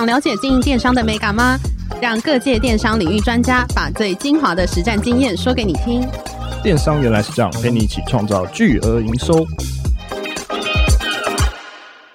想了解经营电商的美感吗？让各界电商领域专家把最精华的实战经验说给你听。电商原来是这样，陪你一起创造巨额营收。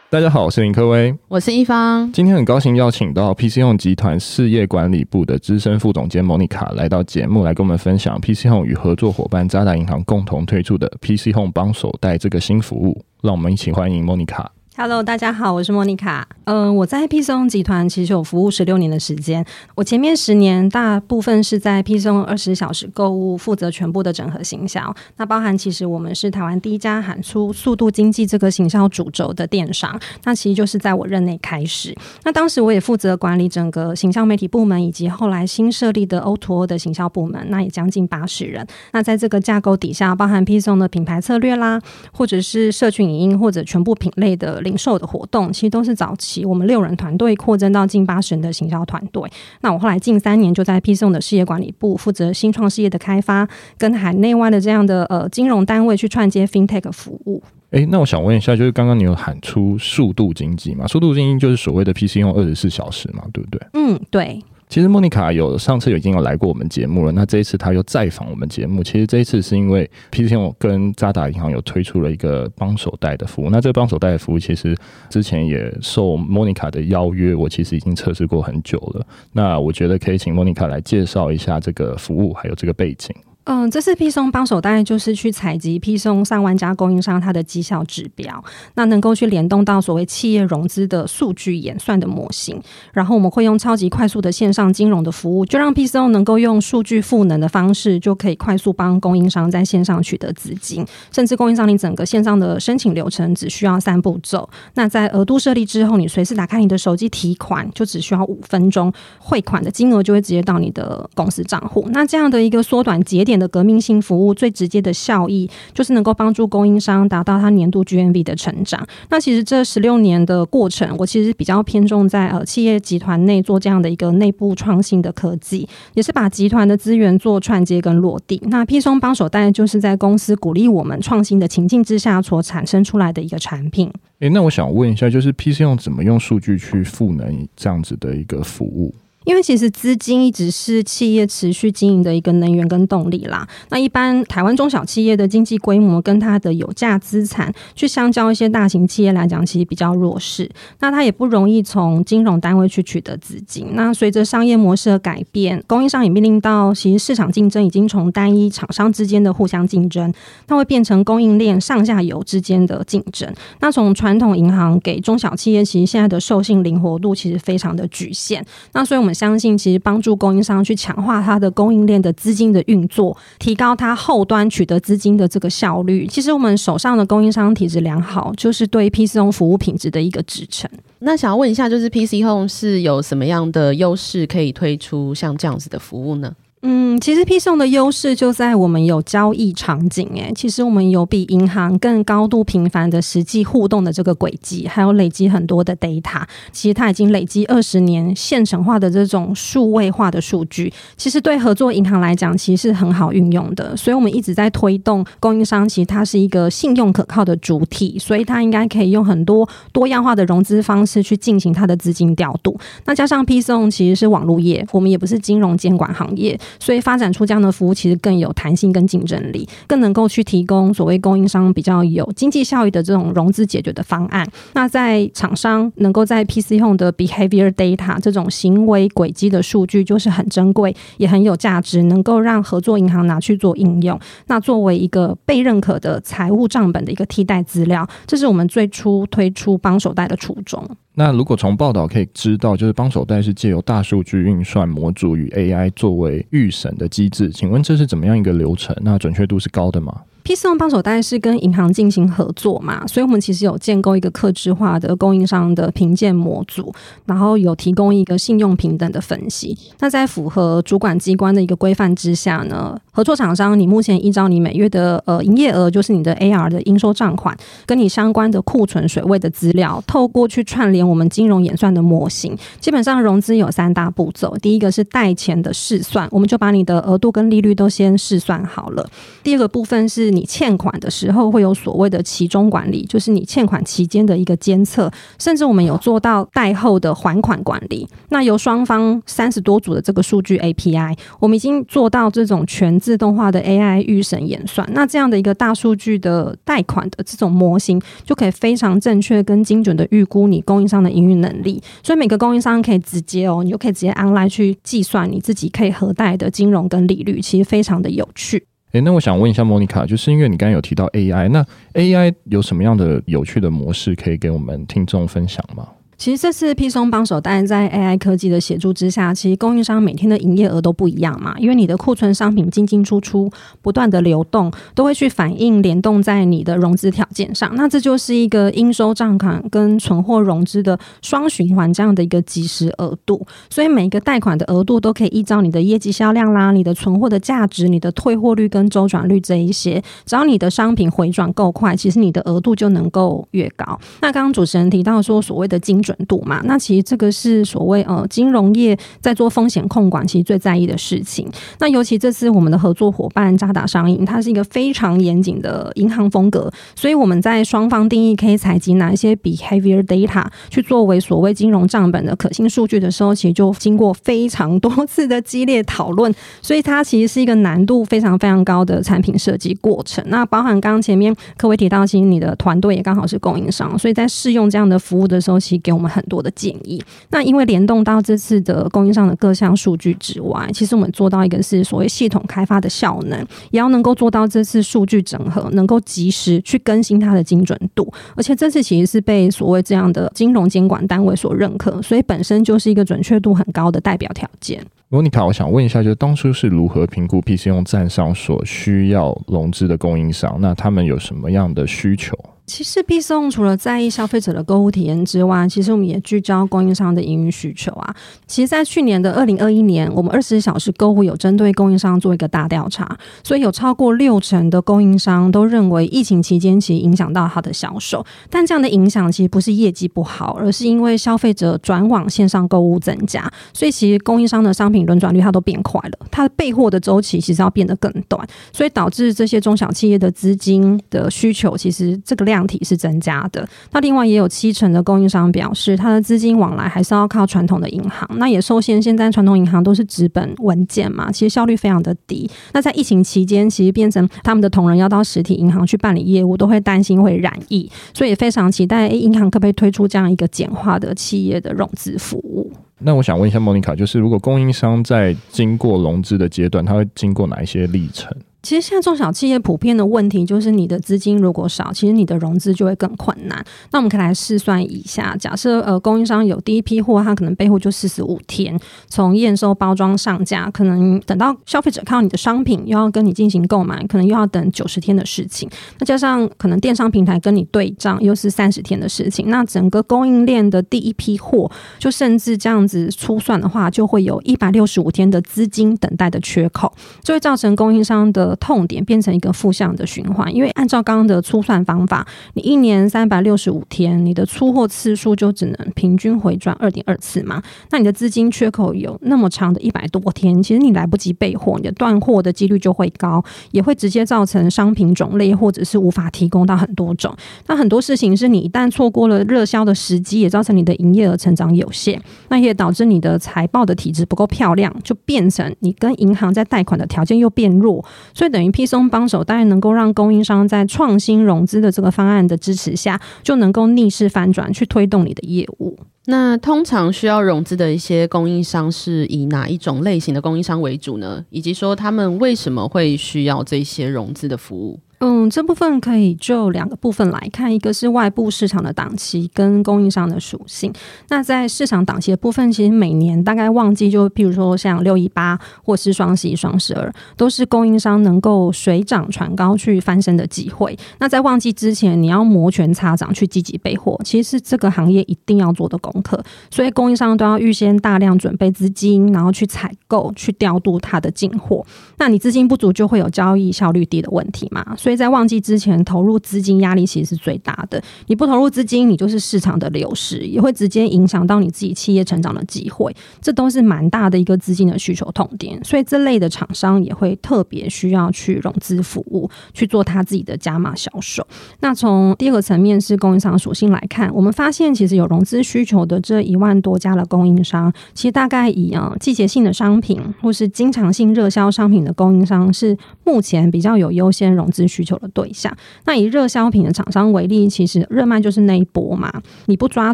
大家好，我是林科威，我是一方。今天很高兴邀请到 PC Home 集团事业管理部的资深副总监 Monica 来到节目，来跟我们分享 PC Home 与合作伙伴渣打银行共同推出的 PC Home 帮手贷这个新服务。让我们一起欢迎 Monica。Hello，大家好，我是莫妮卡。嗯、我在 PC Home 集团其实有服务十六年的时间。我前面十年大部分是在 PC Home 二十小时购物负责全部的整合行销。那包含其实我们是台湾第一家喊出速度经济这个行销主轴的电商。那其实就是在我任内开始。那当时我也负责管理整个行销媒体部门，以及后来新设立的 O2O 的行销部门。那也将近八十人。那在这个架构底下，包含 PC Home 的品牌策略啦，或者是社群影音，或者全部品类的。零售的活动其实都是早期我们六人团队扩增到近八十人的行销团队。那我后来近三年就在 PC Home 的事业管理部负责新创事业的开发，跟海内外的这样的呃金融单位去串接 FinTech 服务。诶，那我想问一下，就是刚刚你有喊出速度经济嘛？速度经济就是所谓的 PC Home 二十四小时嘛，对不对？嗯，对。其实莫妮卡有上次已经有来过我们节目了，那这一次她又再访我们节目。其实这一次是因为之前我跟渣打银行有推出了一个帮手贷的服务。那这个帮手贷的服务，其实之前也受莫妮卡的邀约，我其实已经测试过很久了。那我觉得可以请莫妮卡来介绍一下这个服务，还有这个背景。嗯，这次 PC Home 帮手贷就是去采集 PC Home 上万家供应商它的绩效指标，那能够去联动到所谓企业融资的数据演算的模型，然后我们会用超级快速的线上金融的服务，就让 P C O 能够用数据赋能的方式，就可以快速帮供应商在线上取得资金，甚至供应商你整个线上的申请流程只需要三步骤。那在额度设立之后，你随时打开你的手机提款，就只需要五分钟，汇款的金额就会直接到你的公司账户。那这样的一个缩短节点。的革命性服务最直接的效益，就是能够帮助供应商达到他年度 GMV 的成长。那其实这十六年的过程，我其实比较偏重在呃企业集团内做这样的一个内部创新的科技，也是把集团的资源做串接跟落地。那 P 松帮手贷就是在公司鼓励我们创新的情境之下所产生出来的一个产品。诶，那我想问一下，就是 PC 用怎么用数据去赋能这样子的一个服务？因为其实资金一直是企业持续经营的一个能源跟动力啦。那一般台湾中小企业的经济规模跟它的有价资产，去相较一些大型企业来讲，其实比较弱势。那它也不容易从金融单位去取得资金。那随着商业模式的改变，供应商也面临到，其实市场竞争已经从单一厂商之间的互相竞争，它会变成供应链上下游之间的竞争。那从传统银行给中小企业，其实现在的授信灵活度其实非常的局限。那所以我们。相信其实帮助供应商去强化它的供应链的资金的运作，提高它后端取得资金的这个效率。其实我们手上的供应商体质良好，就是对 PC Home 服务品质的一个支撑。那想要问一下，就是 PC Home 是有什么样的优势可以推出像这样子的服务呢？嗯，其实 P 送的优势就在我们有交易场景，诶，其实我们有比银行更高度频繁的实际互动的这个轨迹，还有累积很多的 data。其实它已经累积二十年现成化的这种数位化的数据，其实对合作银行来讲，其实是很好运用的。所以我们一直在推动供应商，其实它是一个信用可靠的主体，所以它应该可以用很多多样化的融资方式去进行它的资金调度。那加上 P 送其实是网络业，我们也不是金融监管行业。所以发展出这样的服务，其实更有弹性跟竞争力，更能够去提供所谓供应商比较有经济效益的这种融资解决的方案。那在厂商能够在 PC Home 的 behavior data 这种行为轨迹的数据，就是很珍贵，也很有价值，能够让合作银行拿去做应用。那作为一个被认可的财务账本的一个替代资料，这是我们最初推出帮手贷的初衷。那如果从报道可以知道，就是帮手贷是借由大数据运算模组与 AI 作为预审的机制，请问这是怎么样一个流程？那准确度是高的吗？PCO 帮手贷是跟银行进行合作嘛，所以我们其实有建构一个客制化的供应商的评鉴模组，然后有提供一个信用评等的分析。那在符合主管机关的一个规范之下呢，合作厂商你目前依照你每月的呃营业额，就是你的 AR 的应收账款，跟你相关的库存水位的资料，透过去串联我们金融演算的模型，基本上融资有三大步骤。第一个是贷前的试算，我们就把你的额度跟利率都先试算好了。第二个部分是。你欠款的时候会有所谓的期中管理，就是你欠款期间的一个监测，甚至我们有做到贷后的还款管理。那由双方三十多组的这个数据 API，我们已经做到这种全自动化的 AI 预审演算。那这样的一个大数据的贷款的这种模型，就可以非常正确跟精准的预估你供应商的营运能力。所以每个供应商可以直接哦，你就可以直接 online 去计算你自己可以核贷的金融跟利率，其实非常的有趣。诶，那我想问一下莫妮卡，就是因为你刚刚有提到 AI，那 AI 有什么样的有趣的模式可以给我们听众分享吗？其实这次 P 松帮手贷在 AI 科技的协助之下，其实供应商每天的营业额都不一样嘛，因为你的库存商品进进出出不断的流动，都会去反映联动在你的融资条件上。那这就是一个应收账款跟存货融资的双循环这样的一个即时额度。所以每一个贷款的额度都可以依照你的业绩销量啦、你的存货的价值、你的退货率跟周转率这一些，只要你的商品回转够快，其实你的额度就能够越高。那刚刚主持人提到说所谓的精准度嘛，那其实这个是所谓呃金融业在做风险控管，其实最在意的事情。那尤其这次我们的合作伙伴渣打商银，它是一个非常严谨的银行风格，所以我们在双方定义可以采集哪一些 behavior data 去作为所谓金融账本的可信数据的时候，其实就经过非常多次的激烈讨论，所以它其实是一个难度非常非常高的产品设计过程。那包含刚刚前面各位提到，其实你的团队也刚好是供应商，所以在试用这样的服务的时候，其实给我们很多的建议。那因为联动到这次的供应商的各项数据之外，其实我们做到一个是所谓系统开发的效能，也要能够做到这次数据整合，能够及时去更新它的精准度。而且这次其实是被所谓这样的金融监管单位所认可，所以本身就是一个准确度很高的代表条件。莫妮卡，我想问一下，就是当初是如何评估 PC 用站上所需要融资的供应商？那他们有什么样的需求？其实必送除了在意消费者的购物体验之外，其实我们也聚焦供应商的营运需求啊。其实，在去年的二零二一年，我们二十四小时购物有针对供应商做一个大调查，所以有超过六成的供应商都认为疫情期间其实影响到他的销售。但这样的影响其实不是业绩不好，而是因为消费者转往线上购物增加，所以其实供应商的商品轮转率它都变快了，它的备货的周期其实要变得更短，所以导致这些中小企业的资金的需求其实这个量。量体是增加的，那另外也有七成的供应商表示，他的资金往来还是要靠传统的银行，那也受限。现在传统银行都是纸本文件嘛，其实效率非常的低。那在疫情期间，其实变成他们的同仁要到实体银行去办理业务，都会担心会染疫，所以也非常期待银行可不可以推出这样一个简化的企业的融资服务。那我想问一下莫妮卡，就是如果供应商在经过融资的阶段，他会经过哪一些历程？其实现在中小企业普遍的问题就是，你的资金如果少，其实你的融资就会更困难。那我们可以来试算一下，假设呃供应商有第一批货，它可能备货就四十五天，从验收、包装、上架，可能等到消费者看到你的商品，又要跟你进行购买，可能又要等九十天的事情。那加上可能电商平台跟你对账，又是三十天的事情。那整个供应链的第一批货，就甚至这样子粗算的话，就会有一百六十五天的资金等待的缺口，就会造成供应商的。痛点变成一个负向的循环，因为按照刚刚的粗算方法，你一年三百六十五天，你的出货次数就只能平均回转二点二次嘛。那你的资金缺口有那么长的一百多天，其实你来不及备货，你的断货的几率就会高，也会直接造成商品种类或者是无法提供到很多种。那很多事情是你一旦错过了热销的时机，也造成你的营业额成长有限，那也导致你的财报的体质不够漂亮，就变成你跟银行在贷款的条件又变弱，所以。等于 P 松帮手，当然能够让供应商在创新融资的这个方案的支持下，就能够逆势反转，去推动你的业务。那通常需要融资的一些供应商是以哪一种类型的供应商为主呢？以及说他们为什么会需要这些融资的服务？嗯，这部分可以就两个部分来看，一个是外部市场的档期跟供应商的属性。那在市场档期的部分，其实每年大概旺季就，譬如说像六一八或是双十一、双十二，都是供应商能够水涨船高去翻身的机会。那在旺季之前，你要摩拳擦掌去积极备货，其实是这个行业一定要做的功课。所以供应商都要预先大量准备资金，然后去采购、去调度它的进货。那你资金不足，就会有交易效率低的问题嘛。所以在旺季之前投入资金压力其实是最大的。你不投入资金，你就是市场的流失，也会直接影响到你自己企业成长的机会。这都是蛮大的一个资金的需求痛点。所以这类的厂商也会特别需要去融资服务，去做他自己的加码销售。那从第二个层面是供应商属性来看，我们发现其实有融资需求的这一万多家的供应商，其实大概以啊季节性的商品或是经常性热销商品的供应商是目前比较有优先融资需求的对象，那以热销品的厂商为例，其实热卖就是那一波嘛，你不抓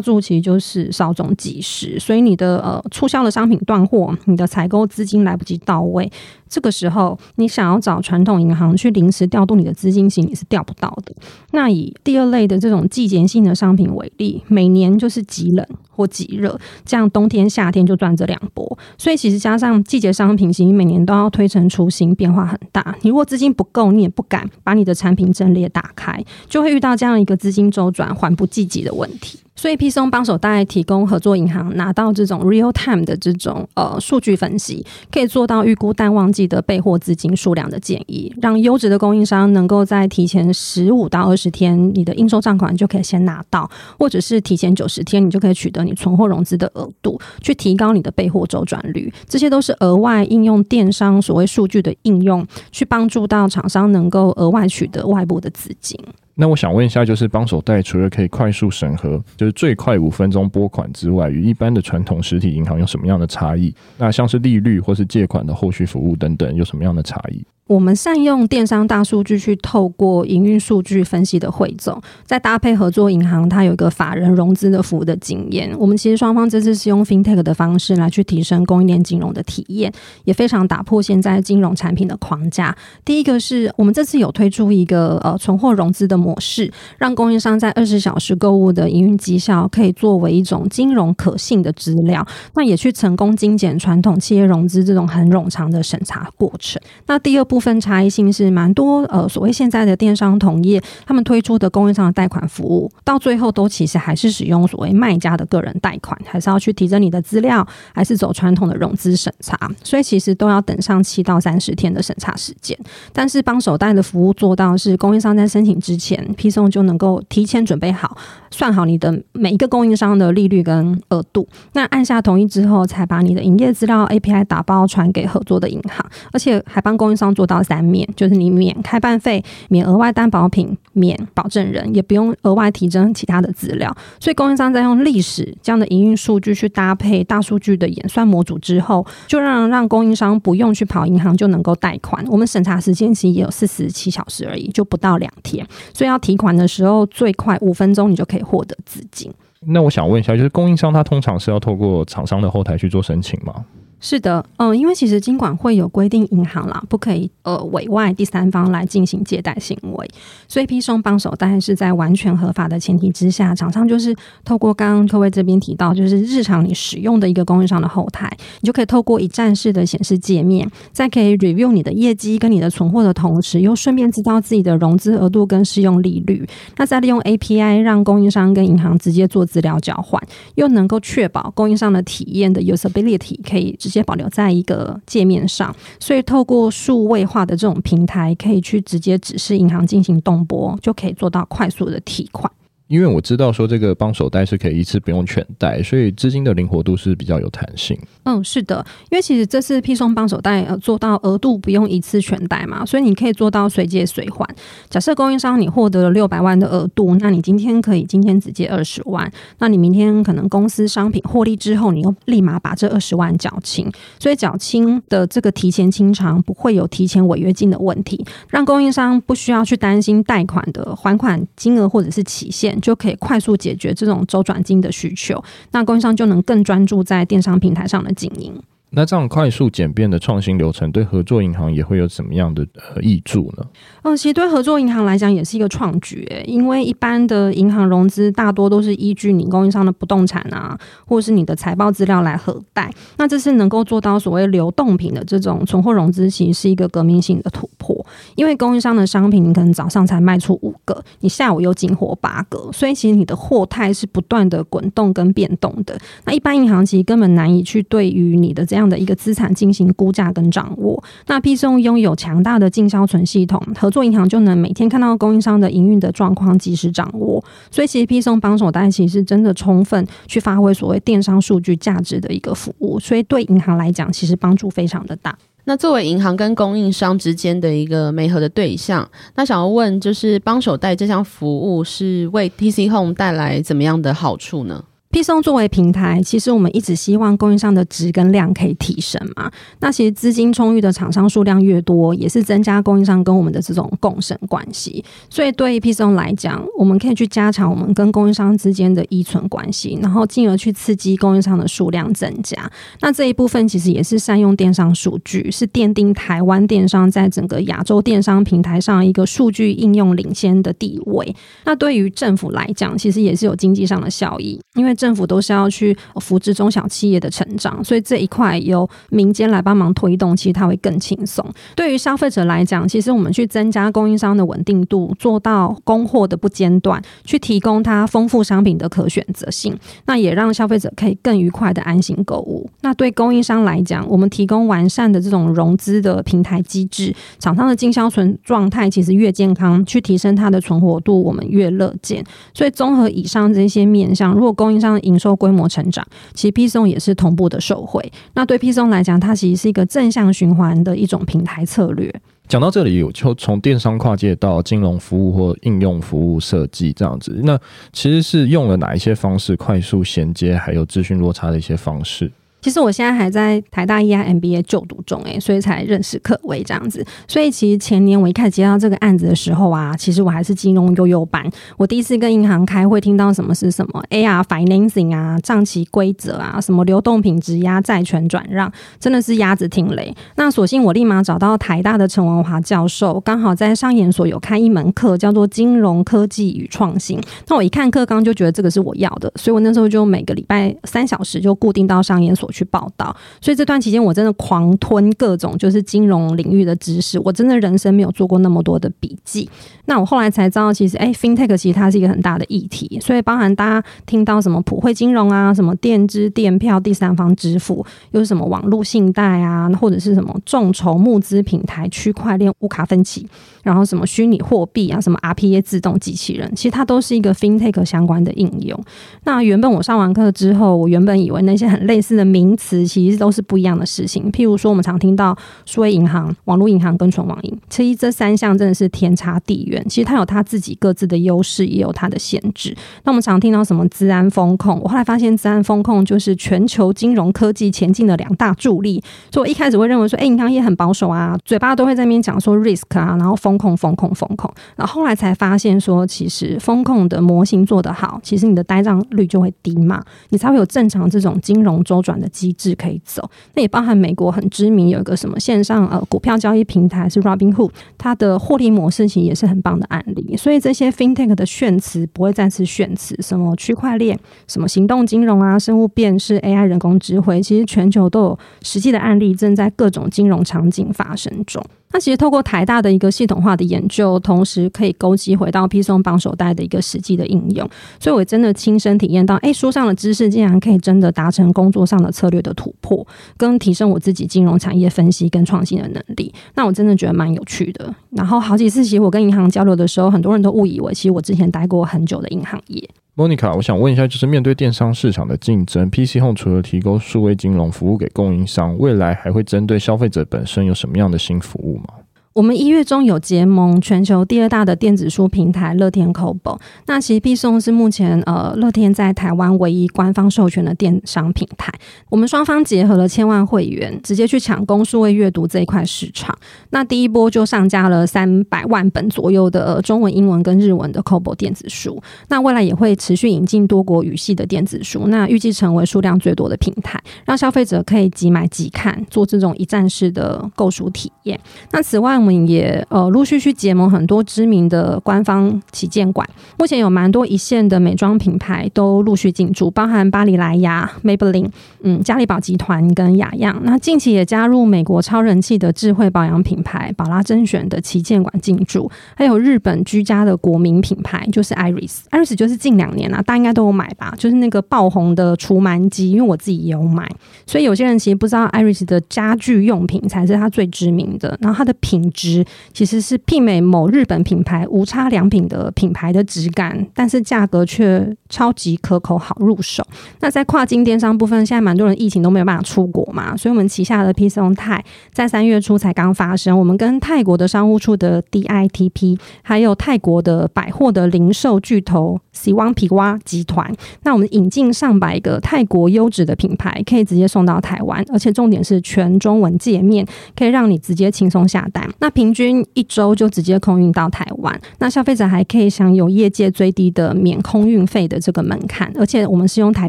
住，其实就是稍纵即逝，所以你的呃促销的商品断货，你的采购资金来不及到位。这个时候，你想要找传统银行去临时调度你的资金型，你是调不到的。那以第二类的这种季节性的商品为例，每年就是极冷或极热，这样冬天夏天就赚这两波。所以其实加上季节商品型，每年都要推陈出新，变化很大。你如果资金不够，你也不敢把你的产品阵列打开，就会遇到这样一个资金周转缓不积极的问题。所以 P-SON 帮手代提供合作银行拿到这种 real time 的这种呃数据分析，可以做到预估淡旺季的备货资金数量的建议，让优质的供应商能够在提前十五到二十天，你的应收账款就可以先拿到，或者是提前九十天，你就可以取得你存货融资的额度，去提高你的备货周转率。这些都是额外应用电商所谓数据的应用，去帮助到厂商能够额外取得外部的资金。那我想问一下，就是帮手贷除了可以快速审核，就是最快五分钟拨款之外，与一般的传统实体银行有什么样的差异？那像是利率或是借款的后续服务等等，有什么样的差异？我们善用电商大数据去透过营运数据分析的汇总，再搭配合作银行，它有一个法人融资的服务的经验。我们其实双方这次是用 FinTech 的方式来去提升供应链金融的体验，也非常打破现在金融产品的框架。第一个是我们这次有推出一个呃存货融资的模式，让供应商在二十小时购物的营运绩效可以作为一种金融可信的资料，那也去成功精简传统企业融资这种很冗长的审查过程。那第二部分差异性是蛮多，呃，所谓现在的电商同业，他们推出的供应商的贷款服务，到最后都其实还是使用所谓卖家的个人贷款，还是要去提升你的资料，还是走传统的融资审查，所以其实都要等上七到三十天的审查时间。但是帮手贷的服务做到是供应商在申请之前 p 送就能够提前准备好，算好你的每一个供应商的利率跟额度，那按下同意之后，才把你的营业资料 API 打包传给合作的银行，而且还帮供应商做。到三免，就是你免开办费、免额外担保品、免保证人，也不用额外提征其他的资料。所以供应商在用历史这样的营运数据去搭配大数据的演算模组之后，就让让供应商不用去跑银行就能够贷款。我们审查时间其实也有四十七小时而已，就不到两天。要提款的时候，最快五分钟你就可以获得资金。那我想问一下，就是供应商他通常是要透过厂商的后台去做申请吗？是的，嗯，因为其实金管会有规定，银行啦不可以呃委外第三方来进行借贷行为，所以 P-SON 帮手当然是在完全合法的前提之下，厂商就是透过刚刚各位这边提到，就是日常你使用的一个供应商的后台，你就可以透过一站式的显示界面，在可以 review 你的业绩跟你的存货的同时，又顺便知道自己的融资额度跟适用利率，那再利用 API 让供应商跟银行直接做资料交换，又能够确保供应商的体验的 usability 可以直接保留在一个界面上，所以透过数位化的这种平台，可以去直接指示银行进行动拨，就可以做到快速的提款。因为我知道说这个帮手贷是可以一次不用全贷，所以资金的灵活度是比较有弹性。嗯，是的，因为其实这次 P 送帮手贷呃做到额度不用一次全贷嘛，所以你可以做到随借随还。假设供应商你获得了六百万的额度，那你今天可以今天只借二十万，那你明天可能公司商品获利之后，你又立马把这二十万缴清，所以缴清的这个提前清偿不会有提前违约金的问题，让供应商不需要去担心贷款的还款金额或者是期限。就可以快速解决这种周转金的需求，那供应商就能更专注在电商平台上的经营。那这样快速简便的创新流程，对合作银行也会有什么样的呃益处呢？嗯，其实对合作银行来讲也是一个创举，因为一般的银行融资大多都是依据你供应商的不动产啊，或是你的财报资料来核贷。那这是能够做到所谓流动品的这种存货融资，其实是一个革命性的突破。因为供应商的商品，你可能早上才卖出五个，你下午又进货八个，所以其实你的货态是不断的滚动跟变动的。那一般银行其实根本难以去对于你的这样。这样的一个资产进行估价跟掌握，那 PChome 拥有强大的进销存系统，合作银行就能每天看到供应商的营运的状况，及时掌握。所以，其实 PChome 帮手贷其实真的充分去发挥所谓电商数据价值的一个服务，所以对银行来讲，其实帮助非常的大。那作为银行跟供应商之间的一个媒合的对象，那想要问，就是帮手贷这项服务是为 PChome 带来怎么样的好处呢？PChome 作为平台，其实我们一直希望供应商的值跟量可以提升嘛。那其实资金充裕的厂商数量越多，也是增加供应商跟我们的这种共生关系。所以对于 PChome 来讲，我们可以去加强我们跟供应商之间的依存关系，然后进而去刺激供应商的数量增加。那这一部分其实也是善用电商数据，是奠定台湾电商在整个亚洲电商平台上一个数据应用领先的地位。那对于政府来讲，其实也是有经济上的效益，因为政府都是要去扶持中小企业的成长，所以这一块由民间来帮忙推动，其实它会更轻松。对于消费者来讲，其实我们去增加供应商的稳定度，做到供货的不间断，去提供它丰富商品的可选择性，那也让消费者可以更愉快的安心购物。那对供应商来讲，我们提供完善的这种融资的平台机制，厂商的进销存状态其实越健康，去提升它的存活度，我们越乐见。所以综合以上这些面向，如果供应商营收规模成长，其实 P 送也是同步的受惠。那对 P 送来讲，它其实是一个正向循环的一种平台策略。讲到这里，有就从电商跨界到金融服务或应用服务设计这样子，那其实是用了哪一些方式快速衔接，还有资讯落差的一些方式？其实我现在还在台大 EIMBA 就读中诶，所以才认识可威这样子。所以其实前年我一开始接到这个案子的时候啊，其实我还是金融悠悠班。我第一次跟银行开会，听到什么是什么 AR financing 啊，账期规则啊，什么流动品质押债权转让，真的是鸭子听雷。那索性我立马找到台大的陈文华教授，刚好在商研所有开一门课，叫做金融科技与创新。那我一看课纲就觉得这个是我要的，所以我那时候就每个礼拜三小时就固定到商研所。去报道，所以这段期间我真的狂吞各种就是金融领域的知识，我真的人生没有做过那么多的笔记。那我后来才知道，其实哎，FinTech 其实它是一个很大的议题，所以包含大家听到什么普惠金融啊，什么电支电票、第三方支付，又是什么网络信贷啊，或者是什么众筹募资平台、区块链、乌卡分期，然后什么虚拟货币啊，什么 RPA 自动机器人，其实它都是一个 FinTech 相关的应用。那原本我上完课之后，我原本以为那些很类似的名名词其实都是不一样的事情。譬如说，我们常听到数位银行、网络银行跟纯网银，其实这三项真的是天差地远。其实它有它自己各自的优势，也有它的限制。那我们常听到什么资安风控，我后来发现资安风控就是全球金融科技前进的两大助力。所以我一开始会认为说，哎，银行业很保守啊，嘴巴都会在那边讲说 risk 啊，然后风控、风控、风控。然后后来才发现说，其实风控的模型做得好，其实你的呆账率就会低嘛，你才会有正常这种金融周转的机制可以走，那也包含美国很知名有一个什么线上呃股票交易平台是 Robinhood，它的获利模式其实也是很棒的案例。所以这些 FinTech 的炫词不会再次炫词，什么区块链、什么行动金融啊、生物辨识、AI 人工智慧，其实全球都有实际的案例正在各种金融场景发生中。那其实透过台大的一个系统化的研究，同时可以勾稽回到 p 松绑手贷的一个实际的应用，所以我真的亲身体验到，哎，书上的知识竟然可以真的达成工作上的策略的突破，跟提升我自己金融产业分析跟创新的能力。那我真的觉得蛮有趣的。然后好几次其实我跟银行交流的时候，很多人都误以为其实我之前待过很久的银行业。Monica，我想问一下，就是面对电商市场的竞争，PChome 除了提供数位金融服务给供应商，未来还会针对消费者本身有什么样的新服务吗？我们一月中有结盟全球第二大的电子书平台乐天 Kobo，那其实必送是目前呃乐天在台湾唯一官方授权的电商平台。我们双方结合了千万会员，直接去抢攻数位阅读这一块市场。那第一波就上架了三百万本左右的中文、英文跟日文的 Kobo 电子书。那未来也会持续引进多国语系的电子书，那预计成为数量最多的平台，让消费者可以即买即看，做这种一站式的购书体验。那此外，我们也呃陆续去结盟很多知名的官方旗舰馆，目前有蛮多一线的美妆品牌都陆续进驻，包含巴黎莱雅、Maybelline、嗯嘉利宝集团跟雅漾。那近期也加入美国超人气的智慧保养品牌宝拉甄选的旗舰馆进驻，还有日本居家的国民品牌就是 Iris，Iris 就是近两年啊，大家应该都有买吧？就是那个爆红的除螨机，因为我自己也有买，所以有些人其实不知道 Iris 的家具用品才是它最知名的，然后它的品质。其实是媲美某日本品牌无差良品的品牌的质感，但是价格却超级可口，好入手。那在跨境电商部分，现在蛮多人疫情都没有办法出国嘛，所以我们旗下的 PChome 泰在三月初才刚发生，我们跟泰国的商务处的 DITP，还有泰国的百货的零售巨头 s i w a n Piwa 集团，那我们引进上百个泰国优质的品牌，可以直接送到台湾，而且重点是全中文界面，可以让你直接轻松下单。那平均一周就直接空运到台湾，那消费者还可以享有业界最低的免空运费的这个门槛，而且我们是用台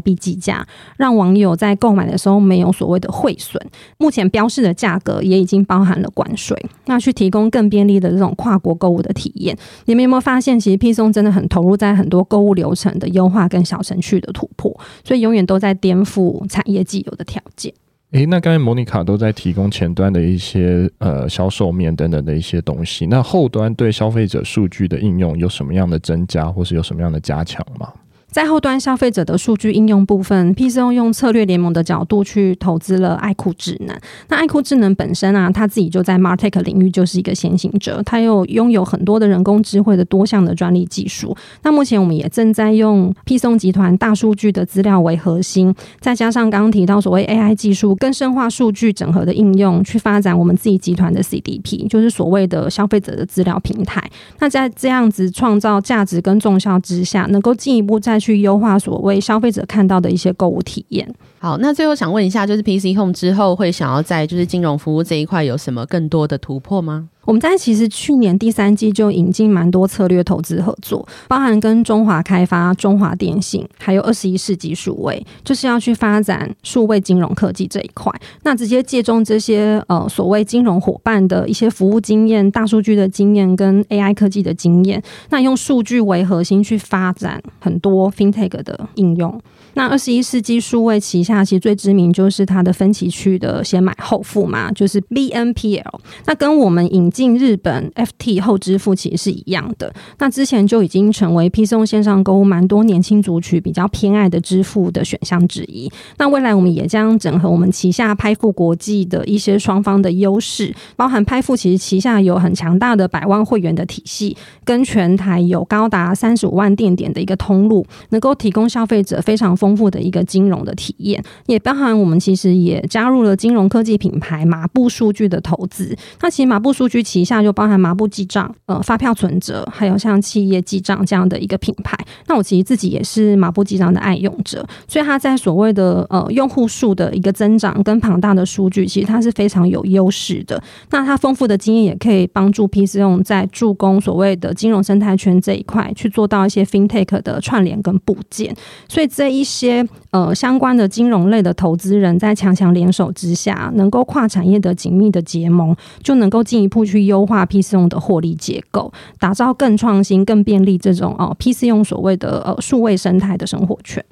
币计价，让网友在购买的时候没有所谓的汇损。目前标示的价格也已经包含了关税，那去提供更便利的这种跨国购物的体验。你们有没有发现，其实 P 送真的很投入在很多购物流程的优化跟小程序的突破，所以永远都在颠覆产业既有的条件。诶，那刚才莫妮卡都在提供前端的一些呃销售面等等的一些东西，那后端对消费者数据的应用有什么样的增加，或是有什么样的加强吗？在后端消费者的数据应用部分，PC 用策略联盟的角度去投资了爱酷智能。那爱酷智能本身啊，它自己就在 MarTech 领域就是一个先行者，它又拥有很多的人工智慧的多项的专利技术。那目前我们也正在用 PC 集团大数据的资料为核心，再加上刚刚提到所谓 AI 技术更深化数据整合的应用，去发展我们自己集团的 CDP，就是所谓的消费者的资料平台。那在这样子创造价值跟重效之下，能够进一步在去优化所谓消费者看到的一些购物体验。好，那最后想问一下，就是 PChome 之后会想要在就是金融服务这一块有什么更多的突破吗？我们在其实去年第三季就引进蛮多策略投资合作，包含跟中华开发、中华电信，还有二十一世纪数位，就是要去发展数位金融科技这一块。那直接借重这些呃所谓金融伙伴的一些服务经验、大数据的经验跟 AI 科技的经验，那用数据为核心去发展很多 FinTech 的应用。那二十一世纪数位旗下那其实最知名就是它的分期区的先买后付嘛，就是 BNPL。那跟我们引进日本 FT 后支付其实是一样的。那之前就已经成为 PChome 线上购物蛮多年轻族群比较偏爱的支付的选项之一。那未来我们也将整合我们旗下拍付国际的一些双方的优势，包含拍付其实旗下有很强大的百万会员的体系，跟全台有高达三十五万店点的一个通路，能够提供消费者非常丰富的一个金融的体验，也包含我们其实也加入了金融科技品牌麻布数据的投资。那其实麻布数据旗下就包含麻布记账、呃发票存折，还有像企业记账这样的一个品牌。那我其实自己也是麻布记账的爱用者，所以它在所谓的呃用户数的一个增长跟庞大的数据，其实它是非常有优势的。那它丰富的经验也可以帮助 P C 用在助攻所谓的金融生态圈这一块去做到一些 FinTech 的串联跟部件。所以这一些呃相关的金融类的投资人在强强联手之下，能够跨产业的紧密的结盟，就能够进一步去优化 PChome 的获利结构，打造更创新、更便利这种哦 PChome 所谓的呃数位生态的生活圈。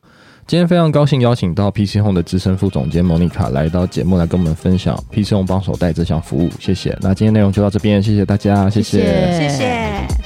今天非常高兴邀请到 PChome 的资深副总监莫妮卡来到节目来跟我们分享 PChome 帮手带这项服务，谢谢。那今天内容就到这边，谢谢大家，谢谢，谢谢。